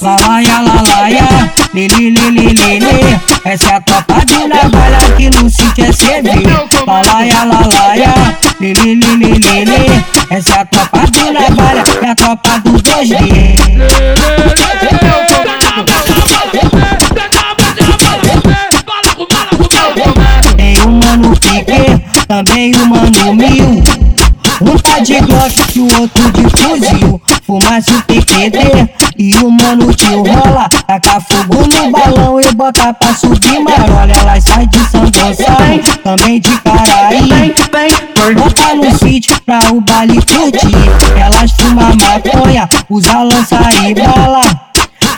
Lalaia, lalaia, lili, lili, lili. Essa é a tropa de navalha que no sítio é civil. Lalaia, lalaia, lili, lili, lili. Essa é a tropa de navalha, é a tropa do 2 Tem o mano Pique, também o mano Mil. Um tá de Glock e o outro de fuzil. O PQD e o mano tio rola. Taca fogo no balão e bota pra subir marola. Elas saem de São Gonçalo, também de Caraí. Bota no sítio pra o baile curtir. Elas fumam maconha, usa lança e bala.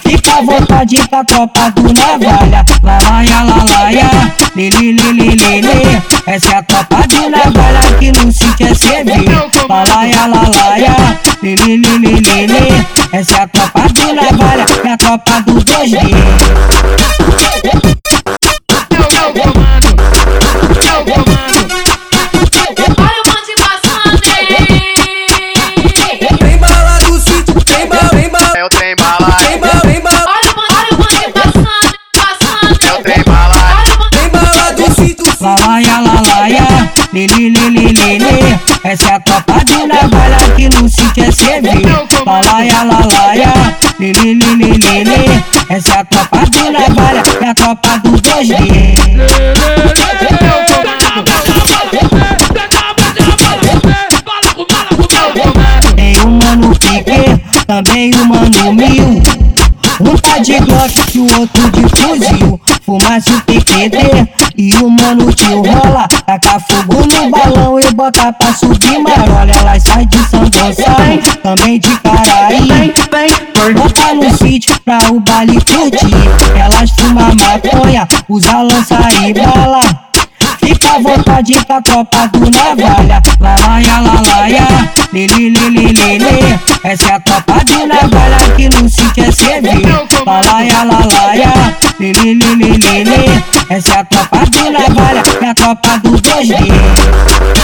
Fica à vontade com a tropa do navalha Lalaia, lalaia, lili, lili, lili Essa é a tropa do navalha que no sítio é civil Lalaia, lalaia, lili, lili, lili Essa é a tropa do navalha, é a tropa do 2 Olha o bonde passando, hein? Tem bala. Do sítio, tem bala, tem bala, É é. Lalaia, lalaia, lili, lili, lili no sítio é civil Lalaia, lili, Essa é a tropa do navalha, é a tropa do 2 Tem o mano Pique, também o mano Mil. Um tá de Glock e o outro de fuzil. Fumaça o PQD e o mano tio rola. Taca fogo no balão e bota pra subir marola. Elas saem de São Gonçalo, também de Caraí. Bota no sítio pra o baile curtir. Elas fumam maconha, usa lança e bala. Fica à vontade com a tropa do navalha Lalaia, lalaia, lili, lili, lili Essa é a tropa do navalha que no sítio é civil Lalaia, lalaia, lili, lili, lili essa é a tropa de navalha, é a tropa do 2G.